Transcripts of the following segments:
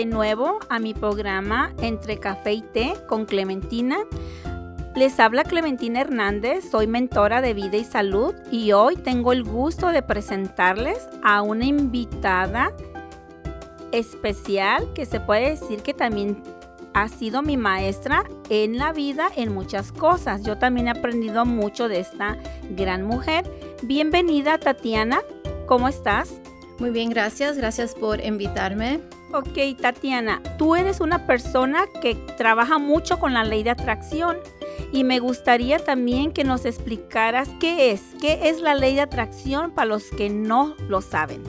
De nuevo a mi programa Entre Café y Té con Clementina. Les habla Clementina Hernández, soy mentora de vida y salud y hoy tengo el gusto de presentarles a una invitada especial que se puede decir que también ha sido mi maestra en la vida en muchas cosas. Yo también he aprendido mucho de esta gran mujer. Bienvenida Tatiana, ¿cómo estás? Muy bien, gracias. Gracias por invitarme. Ok, Tatiana, tú eres una persona que trabaja mucho con la ley de atracción y me gustaría también que nos explicaras qué es, qué es la ley de atracción para los que no lo saben.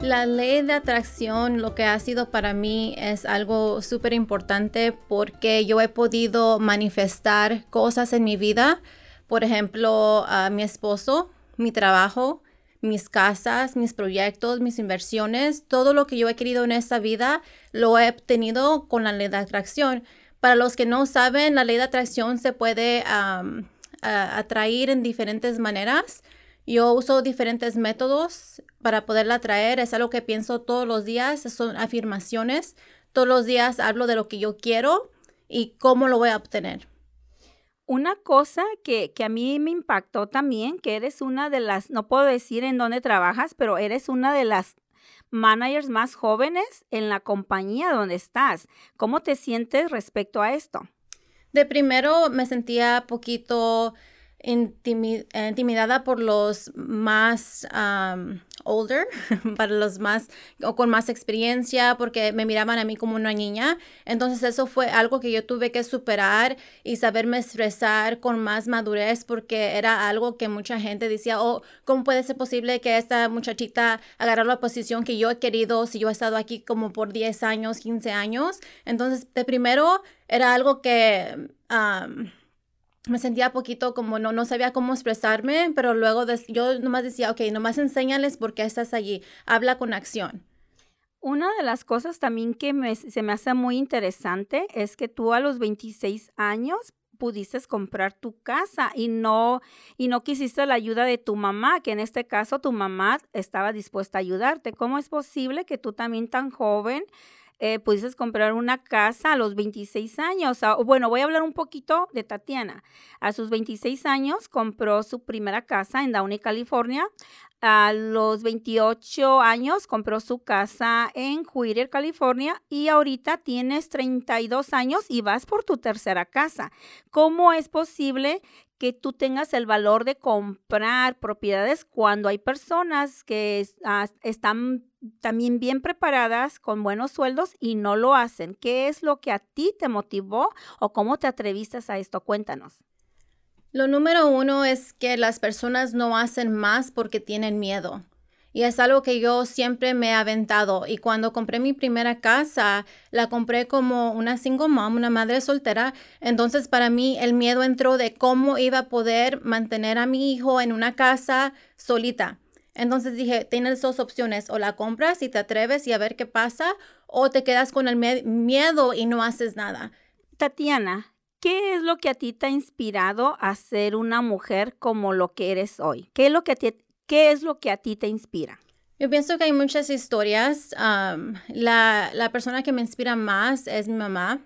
La ley de atracción, lo que ha sido para mí es algo súper importante porque yo he podido manifestar cosas en mi vida, por ejemplo, a mi esposo, mi trabajo, mis casas, mis proyectos, mis inversiones, todo lo que yo he querido en esta vida lo he obtenido con la ley de atracción. Para los que no saben, la ley de atracción se puede atraer en diferentes maneras. Yo uso diferentes métodos para poderla atraer. Es algo que pienso todos los días. Son afirmaciones. Todos los días hablo de lo que yo quiero y cómo lo voy a obtener. Una cosa que, que, a mí me impactó también, que eres una de las, no puedo decir en dónde trabajas, pero eres una de las managers más jóvenes en la compañía donde estás. ¿Cómo te sientes respecto a esto? De primero me sentía poquito intimidada por los más older, para los más o con más experiencia, porque me miraban a mí como una niña. Entonces eso fue algo que yo tuve que superar y saberme expresar con más madurez, porque era algo que mucha gente decía, oh, ¿cómo puede ser posible que esta muchachita agarre la posición que yo he querido si yo he estado aquí como por 10 años, 15 años? Entonces, de primero era algo que me sentía poquito como no, no sabía cómo expresarme, pero luego yo nomás decía, ok, nomás enséñales por qué estás allí, habla con acción. Una de las cosas también que se me hace muy interesante es que tú a los 26 años pudiste comprar tu casa y no y no quisiste la ayuda de tu mamá, que en este caso tu mamá estaba dispuesta a ayudarte. ¿Cómo es posible que tú también tan joven eh, pudiste comprar una casa a los 26 años. Bueno, voy a hablar un poquito de Tatiana. A sus 26 años compró su primera casa en Downey, California. A los 28 años compró su casa en Whittier, California. Y ahorita tienes 32 años y vas por tu tercera casa. ¿Cómo es posible que tú tengas el valor de comprar propiedades cuando hay personas que están también bien preparadas con buenos sueldos y no lo hacen. ¿Qué es lo que a ti te motivó o cómo te atreviste a esto? Cuéntanos. Lo número uno es que las personas no hacen más porque tienen miedo. Y es algo que yo siempre me he aventado. Y cuando compré mi primera casa, la compré como una single mom, una madre soltera. Entonces para mí el miedo entró de cómo iba a poder mantener a mi hijo en una casa solita. Entonces dije, tienes dos opciones, o la compras y te atreves y a ver qué pasa, o te quedas con el miedo y no haces nada. Tatiana, ¿qué es lo que a ti te ha inspirado a ser una mujer como lo que eres hoy? ¿Qué es lo que, qué es lo que a ti te inspira? Yo pienso que hay muchas historias. la, la persona que me inspira más es mi mamá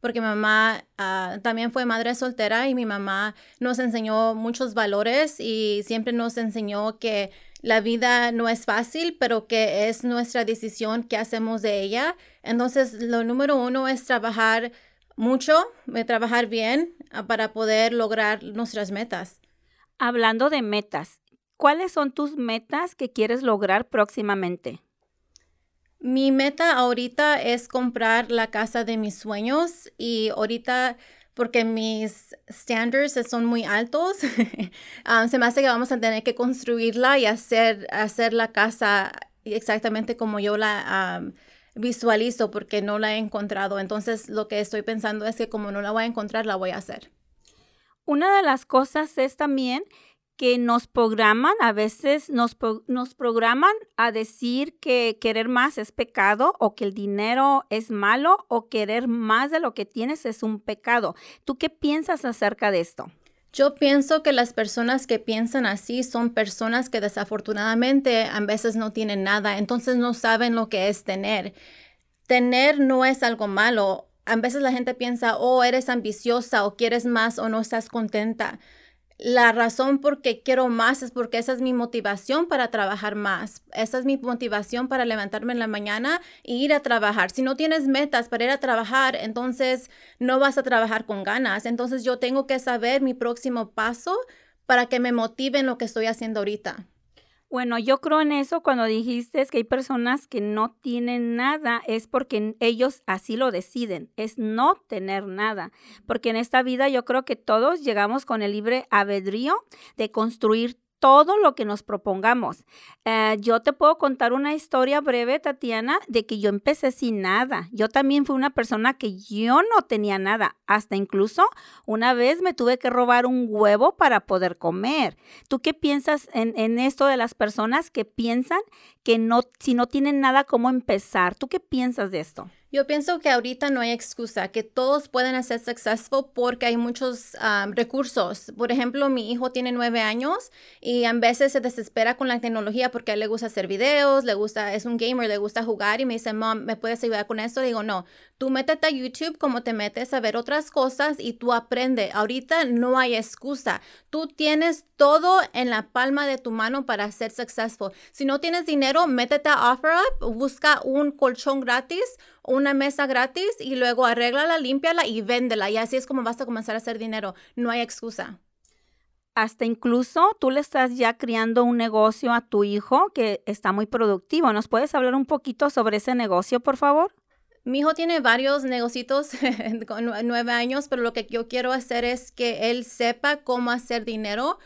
porque mi mamá ah, también fue madre soltera y mi mamá nos enseñó muchos valores y siempre nos enseñó que la vida no es fácil, pero que es nuestra decisión qué hacemos de ella. Entonces, lo número uno es trabajar mucho, eh, trabajar bien ah, para poder lograr nuestras metas. Hablando de metas, ¿cuáles son tus metas que quieres lograr próximamente? Mi meta ahorita es comprar la casa de mis sueños y ahorita porque mis standards son muy altos, um, se me hace que vamos a tener que construirla y hacer, hacer la casa exactamente como yo la um, visualizo porque no la he encontrado. Entonces lo que estoy pensando es que como no la voy a encontrar, la voy a hacer. Una de las cosas es también que nos programan, a veces nos, nos programan a decir que querer más es pecado o que el dinero es malo o querer más de lo que tienes es un pecado. ¿Tú qué piensas acerca de esto? Yo pienso que las personas que piensan así son personas que desafortunadamente a veces no tienen nada, entonces no saben lo que es tener. Tener no es algo malo. A veces la gente piensa, oh, eres ambiciosa o quieres más o no estás contenta. La razón por qué quiero más es porque esa es mi motivación para trabajar más. Esa es mi motivación para levantarme en la mañana e ir a trabajar. Si no tienes metas para ir a trabajar, entonces no vas a trabajar con ganas. Entonces yo tengo que saber mi próximo paso para que me motive en lo que estoy haciendo ahorita. Bueno, yo creo en eso cuando dijiste que hay personas que no tienen nada, es porque ellos así lo deciden, es no tener nada. Porque en esta vida yo creo que todos llegamos con el libre albedrío de construir todo lo que nos propongamos. Eh, yo te puedo contar una historia breve, Tatiana, de que yo empecé sin nada. Yo también fui una persona que yo no tenía nada. Hasta incluso una vez me tuve que robar un huevo para poder comer. ¿Tú qué piensas en, en esto de las personas que piensan que no, si no tienen nada, cómo empezar? ¿Tú qué piensas de esto? Yo pienso que ahorita no hay excusa, que todos pueden hacer successful porque hay muchos recursos. Por ejemplo, mi hijo tiene nueve años y a veces se desespera con la tecnología porque a él le gusta hacer videos, le gusta, es un gamer, le gusta jugar y me dice, mom, ¿me puedes ayudar con esto? Digo, no, tú métete a YouTube como te metes a ver otras cosas y tú aprende. Ahorita no hay excusa. Tú tienes todo en la palma de tu mano para ser successful. Si no tienes dinero, métete a OfferUp, busca un colchón gratis una mesa gratis y luego arréglala, límpiala y véndela. Y así es como vas a comenzar a hacer dinero. No hay excusa. Hasta incluso tú le estás ya criando un negocio a tu hijo que está muy productivo. ¿Nos puedes hablar un poquito sobre ese negocio, por favor? Mi hijo tiene varios negocios con nueve años, pero lo que yo quiero hacer es que él sepa cómo hacer dinero.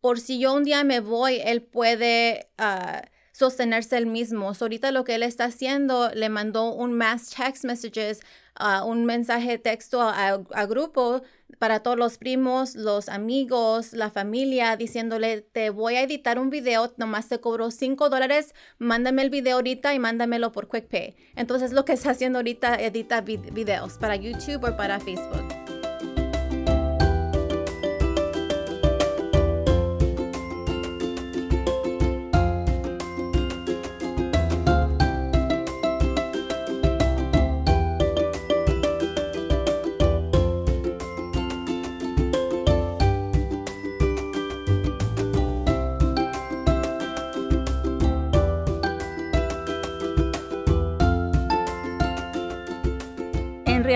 Por si yo un día me voy, él puede... Ah, sostenerse el mismo. ahorita lo que él está haciendo, le mandó un mass text messages, uh, un mensaje texto a, a, grupo para todos los primos, los amigos, la familia, diciéndole, te voy a editar un video, nomás te cobro 5 dólares, mándame el video ahorita y mándamelo por QuickPay. Entonces lo que está haciendo ahorita, edita videos para YouTube o para Facebook.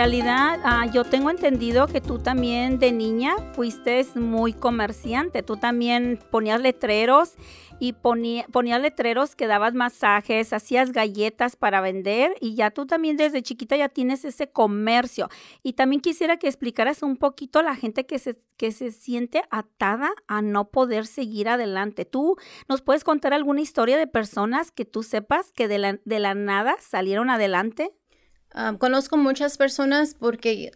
Realidad, ah, yo tengo entendido que tú también de niña fuiste muy comerciante. Tú también ponías letreros y ponía, ponías letreros que dabas masajes, hacías galletas para vender y ya tú también desde chiquita ya tienes ese comercio. Y también quisiera que explicaras un poquito a la gente que se, que se siente atada a no poder seguir adelante. ¿Tú nos puedes contar alguna historia de personas que tú sepas que de la, de la nada salieron adelante? Conozco muchas personas porque,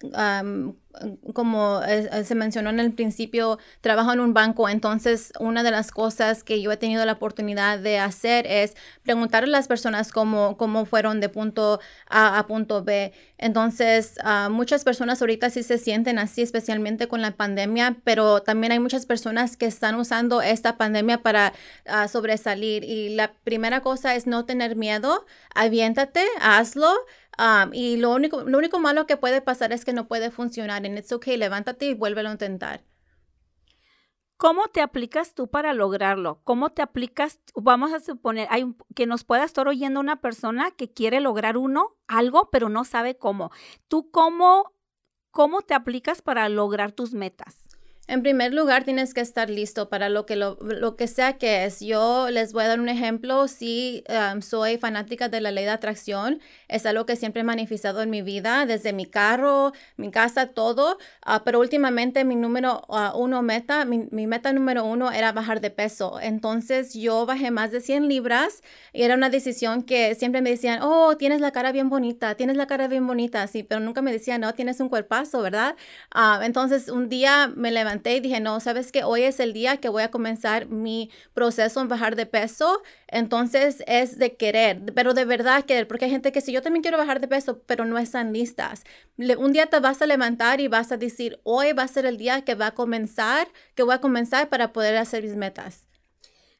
como se mencionó en el principio, trabajo en un banco. Entonces, una de las cosas que yo he tenido la oportunidad de hacer es preguntar a las personas cómo, cómo fueron de punto A a punto B. Entonces, muchas personas ahorita sí se sienten así, especialmente con la pandemia, pero también hay muchas personas que están usando esta pandemia para sobresalir. Y la primera cosa es no tener miedo, aviéntate, hazlo y lo único, lo único malo que puede pasar es que no puede funcionar. En it's okay, levántate y vuélvelo a intentar. ¿Cómo te aplicas tú para lograrlo? ¿Cómo te aplicas? Vamos a suponer hay que nos pueda estar oyendo una persona que quiere lograr uno, algo, pero no sabe cómo. ¿Tú cómo, cómo te aplicas para lograr tus metas? En primer lugar, tienes que estar listo para lo que, lo, que sea que es. Yo les voy a dar un ejemplo. Si um, soy fanática de la ley de atracción, es algo que siempre he manifestado en mi vida, desde mi carro, mi casa, todo. Ah, pero últimamente mi número uh, uno meta, mi, mi, meta número uno era bajar de peso. Entonces yo bajé más de 100 libras y era una decisión que siempre me decían, oh, tienes la cara bien bonita, tienes la cara bien bonita, sí, pero nunca me decían, no, tienes un cuerpazo, ¿verdad? Uh, entonces un día me levanté levanté y dije, no, sabes que hoy es el día que voy a comenzar mi proceso en bajar de peso. Entonces es de querer, pero de verdad querer, porque hay gente que si yo también quiero bajar de peso, pero no están listas. un día te vas a levantar y vas a decir, hoy va a ser el día que va a comenzar, que voy a comenzar para poder hacer mis metas.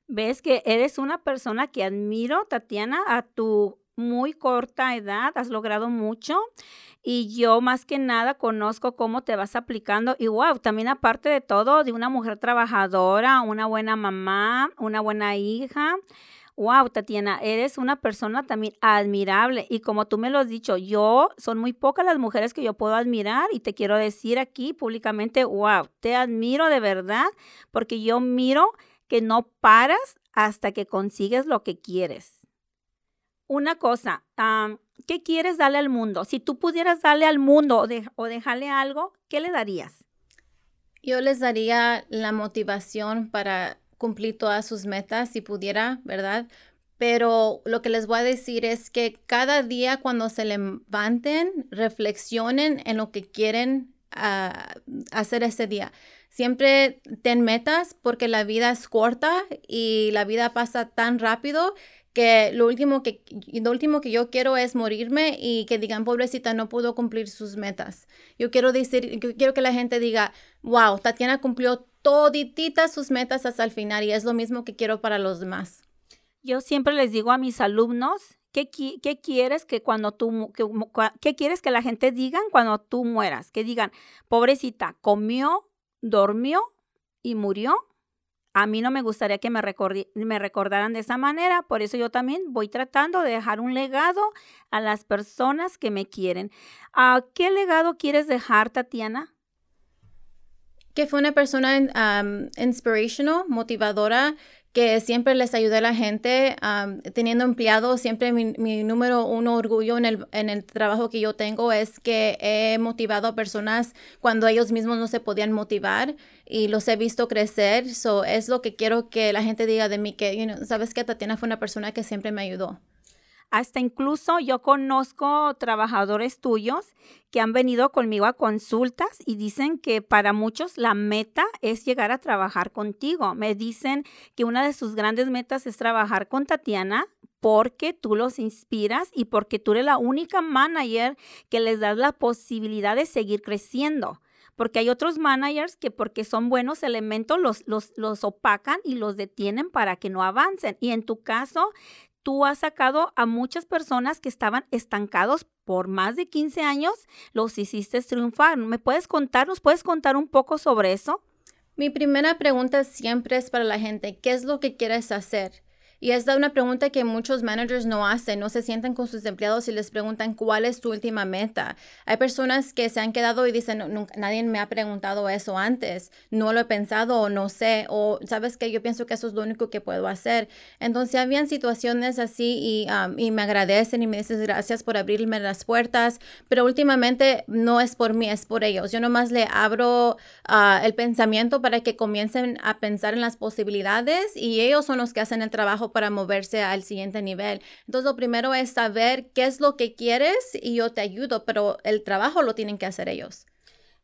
Ves que eres una persona que admiro, Tatiana, a tu muy corta edad, has logrado mucho y yo más que nada conozco cómo te vas aplicando y wow, también aparte de todo, de una mujer trabajadora, una buena mamá, una buena hija. Wow, Tatiana, eres una persona también admirable y como tú me lo has dicho, yo son muy pocas las mujeres que yo puedo admirar y te quiero decir aquí públicamente, wow, te admiro de verdad porque yo miro que no paras hasta que consigues lo que quieres una cosa, ¿qué quieres darle al mundo? Si tú pudieras darle al mundo o, dejarle algo, ¿qué le darías? Yo les daría la motivación para cumplir todas sus metas si pudiera, ¿verdad? Pero lo que les voy a decir es que cada día cuando se levanten, reflexionen en lo que quieren ah, hacer ese día. Siempre ten metas porque la vida es corta y la vida pasa tan rápido que lo último que, lo último que yo quiero es morirme y que digan, pobrecita, no pudo cumplir sus metas. Yo quiero decir, quiero que la gente diga, wow, Tatiana cumplió todititas sus metas hasta el final y es lo mismo que quiero para los demás. Yo siempre les digo a mis alumnos, ¿qué, qué quieres que cuando tú, que, qué quieres que la gente digan cuando tú mueras? Que digan, pobrecita, comió, dormió y murió a mí no me gustaría que me, me recordaran de esa manera, por eso yo también voy tratando de dejar un legado a las personas que me quieren. ¿A ¿Qué legado quieres dejar, Tatiana? Que fue una persona inspirational, motivadora, que siempre les ayuda a la gente, teniendo empleados, siempre mi, número uno orgullo en el, en el trabajo que yo tengo es que he motivado a personas cuando ellos mismos no se podían motivar y los he visto crecer. So, es lo que quiero que la gente diga de mí, que, sabes que Tatiana fue una persona que siempre me ayudó. Hasta incluso yo conozco trabajadores tuyos que han venido conmigo a consultas y dicen que para muchos la meta es llegar a trabajar contigo. Me dicen que una de sus grandes metas es trabajar con Tatiana porque tú los inspiras y porque tú eres la única manager que les das la posibilidad de seguir creciendo porque hay otros managers que porque son buenos elementos los, los, los opacan y los detienen para que no avancen. Y en tu caso, tú has sacado a muchas personas que estaban estancados por más de 15 años, los hiciste triunfar. ¿Me puedes contar, nos puedes contar un poco sobre eso? Mi primera pregunta siempre es para la gente, ¿qué es lo que quieres hacer? Y esta es una pregunta que muchos managers no hacen, no se sientan con sus empleados y les preguntan cuál es tu última meta. Hay personas que se han quedado y dicen, nadie me ha preguntado eso antes, no lo he pensado o no sé, o sabes que yo pienso que eso es lo único que puedo hacer. Entonces habían situaciones así y, um, y me agradecen y me dicen gracias por abrirme las puertas, pero últimamente no es por mí, es por ellos. Yo nomás le abro uh, el pensamiento para que comiencen a pensar en las posibilidades y ellos son los que hacen el trabajo para moverse al siguiente nivel. Entonces, lo primero es saber qué es lo que quieres y yo te ayudo, pero el trabajo lo tienen que hacer ellos.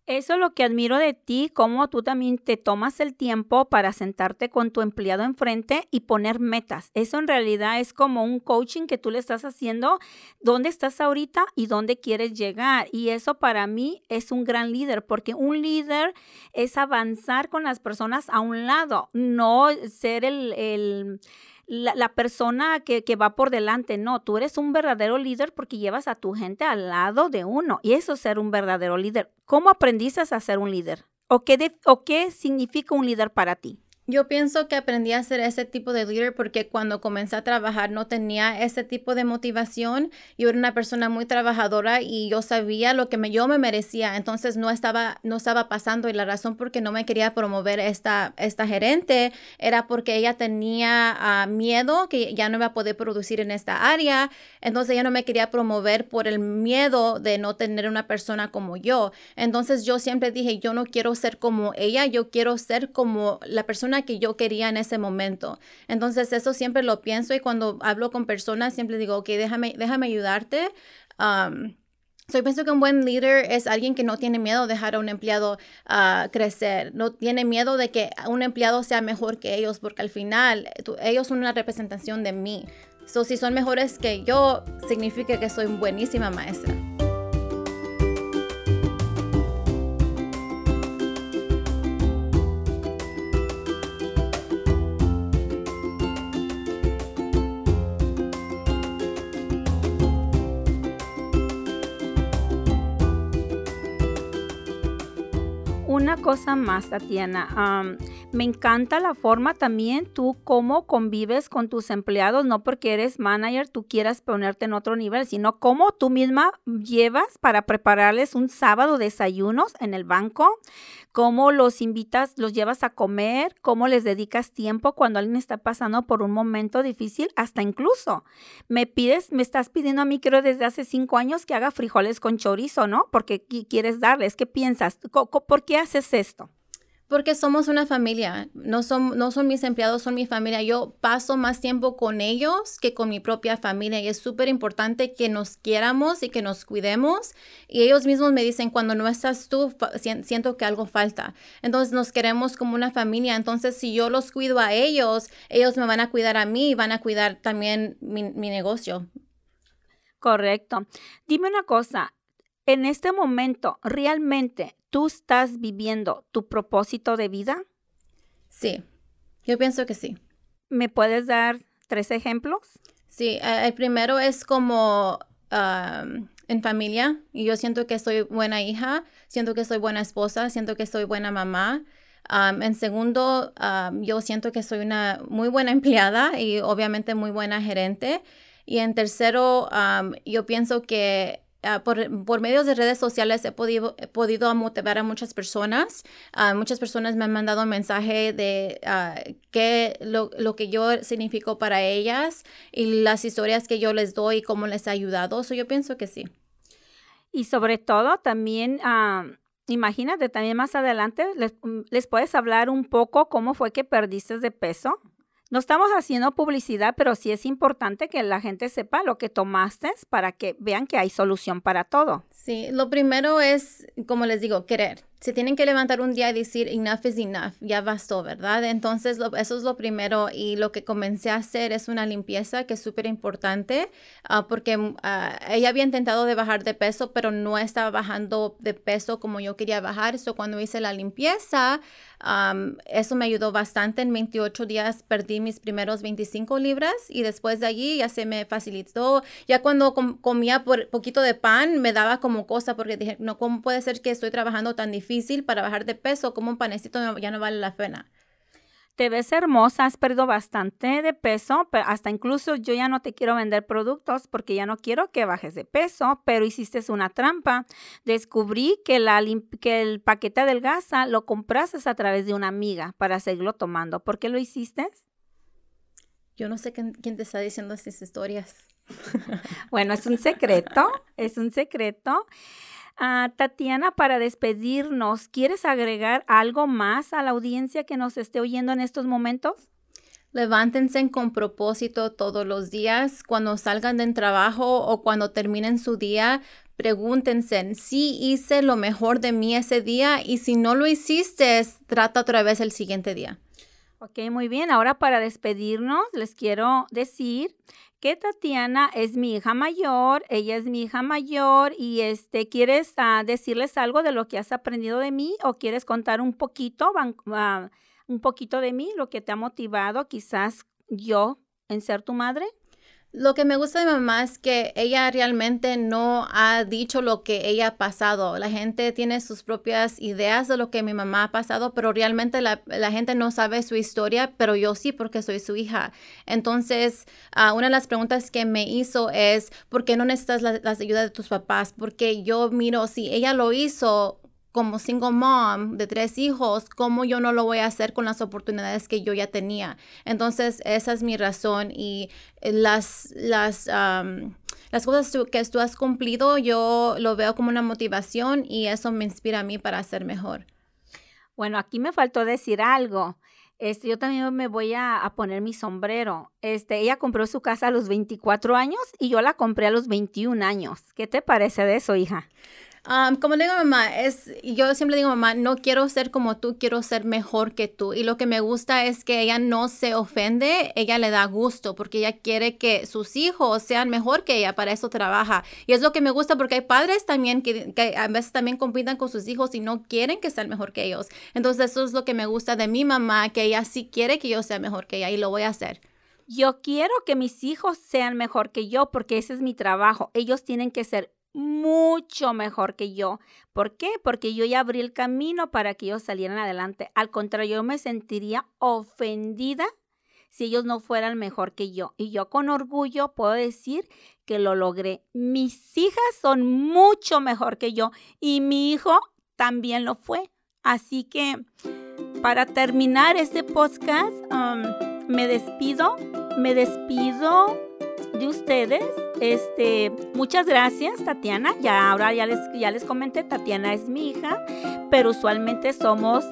Eso es lo que admiro de ti, cómo tú también te tomas el tiempo para sentarte con tu empleado enfrente y poner metas. Eso en realidad es como un coaching que tú le estás haciendo, dónde estás ahorita y dónde quieres llegar. Y eso para mí es un gran líder, porque un líder es avanzar con las personas a un lado, no ser el, el la, persona que, va por delante. No, tú eres un verdadero líder porque llevas a tu gente al lado de uno. Y eso es ser un verdadero líder. ¿Cómo aprendiste a ser un líder? ¿O qué, ¿O qué significa un líder para ti? Yo pienso que aprendí a ser ese tipo de líder porque cuando comencé a trabajar no tenía ese tipo de motivación. Yo era una persona muy trabajadora y yo sabía lo que yo me merecía. Entonces no estaba, no estaba pasando y la razón por qué no me quería promover esta, esta gerente era porque ella tenía ah, miedo que ya no iba a poder producir en esta área. Entonces ella no me quería promover por el miedo de no tener una persona como yo. Entonces yo siempre dije, yo no quiero ser como ella, yo quiero ser como la persona que yo quería en ese momento. Entonces eso siempre lo pienso y cuando hablo con personas siempre digo, ok, déjame, déjame ayudarte. So, yo pienso que un buen líder es alguien que no tiene miedo de dejar a un empleado uh, crecer, no tiene miedo de que un empleado sea mejor que ellos, porque al final ellos son una representación de mí. So, si son mejores que yo, significa que soy buenísima maestra. Cosa más, Tatiana. me encanta la forma también tú cómo convives con tus empleados, no porque eres manager tú quieras ponerte en otro nivel, sino cómo tú misma llevas para prepararles un sábado desayunos en el banco, cómo los invitas, los llevas a comer, cómo les dedicas tiempo cuando alguien está pasando por un momento difícil, hasta incluso me pides, me estás pidiendo a mí, creo desde hace cinco años que haga frijoles con chorizo, ¿no? Porque quieres darles, ¿qué piensas? ¿Por qué haces esto? Porque somos una familia, no son, mis empleados, son mi familia. Yo paso más tiempo con ellos que con mi propia familia y es súper importante que nos quieramos y que nos cuidemos. Y ellos mismos me dicen, cuando no estás tú, siento que algo falta. Entonces nos queremos como una familia. Entonces si yo los cuido a ellos, ellos me van a cuidar a mí y van a cuidar también mi negocio. Correcto. Dime una cosa, en este momento, ¿realmente tú estás viviendo tu propósito de vida? Sí, yo pienso que sí. ¿Me puedes dar tres ejemplos? Sí, el primero es como en familia y yo siento que soy buena hija, siento que soy buena esposa, siento que soy buena mamá. en segundo, yo siento que soy una muy buena empleada y obviamente muy buena gerente. Y en tercero, yo pienso que Ah, por, medios de redes sociales he podido, podido motivar a muchas personas. Uh, muchas personas me han mandado un mensaje de uh, qué lo, lo, que yo significo para ellas y las historias que yo les doy y cómo les ha ayudado. So, yo pienso que sí. Y sobre todo también, imagínate, también más adelante les, les puedes hablar un poco cómo fue que perdiste de peso. No estamos haciendo publicidad, pero sí es importante que la gente sepa lo que tomaste para que vean que hay solución para todo. Sí, lo primero es, como les digo, querer se tienen que levantar un día y decir, enough is enough, ya bastó, ¿verdad? Entonces, eso es lo primero y lo que comencé a hacer es una limpieza que es súper importante ah, porque uh, ella había intentado de bajar de peso, pero no estaba bajando de peso como yo quería bajar. Eso cuando hice la limpieza, eso me ayudó bastante. En 28 días perdí mis primeros 25 libras y después de allí ya se me facilitó. Ya cuando comía por poquito de pan, me daba como cosa porque dije, no, ¿cómo puede ser que estoy trabajando tan difícil? Para bajar de peso, como un panecito ya no vale la pena. Te ves hermosa, has perdido bastante de peso, pero hasta incluso yo ya no te quiero vender productos porque ya no quiero que bajes de peso, pero hiciste una trampa. Descubrí que, la, que el paquete del gasa lo compraste a través de una amiga para seguirlo tomando. ¿Por qué lo hiciste? Yo no sé quién, quién te está diciendo estas historias. bueno, es un secreto, es un secreto. Ah, Tatiana, para despedirnos, ¿quieres agregar algo más a la audiencia que nos esté oyendo en estos momentos? Levántense con propósito todos los días. Cuando salgan del trabajo o cuando terminen su día, pregúntense si hice lo mejor de mí ese día y si no lo hiciste, trata otra vez el siguiente día. Ok, muy bien. Ahora para despedirnos, les quiero decir que Tatiana es mi hija mayor, ella es mi hija mayor y este, ¿quieres ah, decirles algo de lo que has aprendido de mí o quieres contar un poquito, uh, un poquito de mí, lo que te ha motivado quizás yo en ser tu madre? Lo que me gusta de mamá es que ella realmente no ha dicho lo que ella ha pasado. La gente tiene sus propias ideas de lo que mi mamá ha pasado, pero realmente la, gente no sabe su historia, pero yo sí porque soy su hija. Entonces, uh, una de las preguntas que me hizo es, ¿por qué no necesitas la, la ayuda de tus papás? Porque yo miro, si ella lo hizo, como single mom de tres hijos, ¿cómo yo no lo voy a hacer con las oportunidades que yo ya tenía? Entonces, esa es mi razón y eh, las, las, las cosas que tú has cumplido, yo lo veo como una motivación y eso me inspira a mí para ser mejor. Bueno, aquí me faltó decir algo. Este, yo también me voy a, a, poner mi sombrero. Este, ella compró su casa a los 24 años y yo la compré a los 21 años. ¿Qué te parece de eso, hija? Como le digo mamá, es, yo siempre digo mamá, no quiero ser como tú, quiero ser mejor que tú. Y lo que me gusta es que ella no se ofende, ella le da gusto porque ella quiere que sus hijos sean mejor que ella, para eso trabaja. Y es lo que me gusta porque hay padres también que, que a veces también compitan con sus hijos y no quieren que sean mejor que ellos. Entonces eso es lo que me gusta de mi mamá, que ella sí quiere que yo sea mejor que ella y lo voy a hacer. Yo quiero que mis hijos sean mejor que yo porque ese es mi trabajo. Ellos tienen que ser mucho mejor que yo. ¿Por qué? Porque yo ya abrí el camino para que ellos salieran adelante. Al contrario, yo me sentiría ofendida si ellos no fueran mejor que yo. Y yo con orgullo puedo decir que lo logré. Mis hijas son mucho mejor que yo y mi hijo también lo fue. Así que para terminar este podcast, um, me despido. Me despido de ustedes. Este, muchas gracias, Tatiana. Ya ahora ya les, ya les comenté, Tatiana es mi hija, pero usualmente somos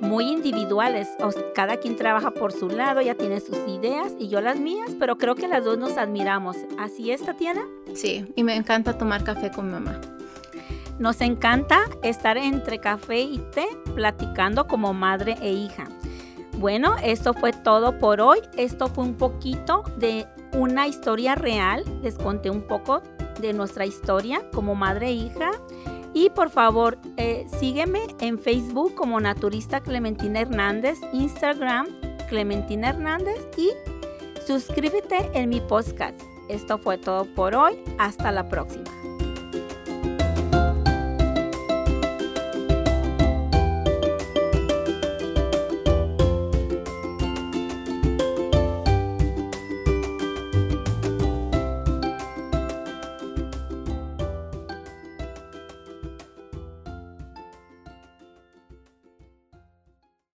muy individuales. Cada quien trabaja por su lado, ya tiene sus ideas y yo las mías, pero creo que las dos nos admiramos. ¿Así es, Tatiana? Sí, y me encanta tomar café con mi mamá. Nos encanta estar entre café y té platicando como madre e hija. Bueno, esto fue todo por hoy. Esto fue un poquito de una historia real. Les conté un poco de nuestra historia como madre e hija. Y por favor, eh, sígueme en Facebook como Naturista Clementina Hernández, Instagram Clementina Hernández y suscríbete en mi podcast. Esto fue todo por hoy. Hasta la próxima.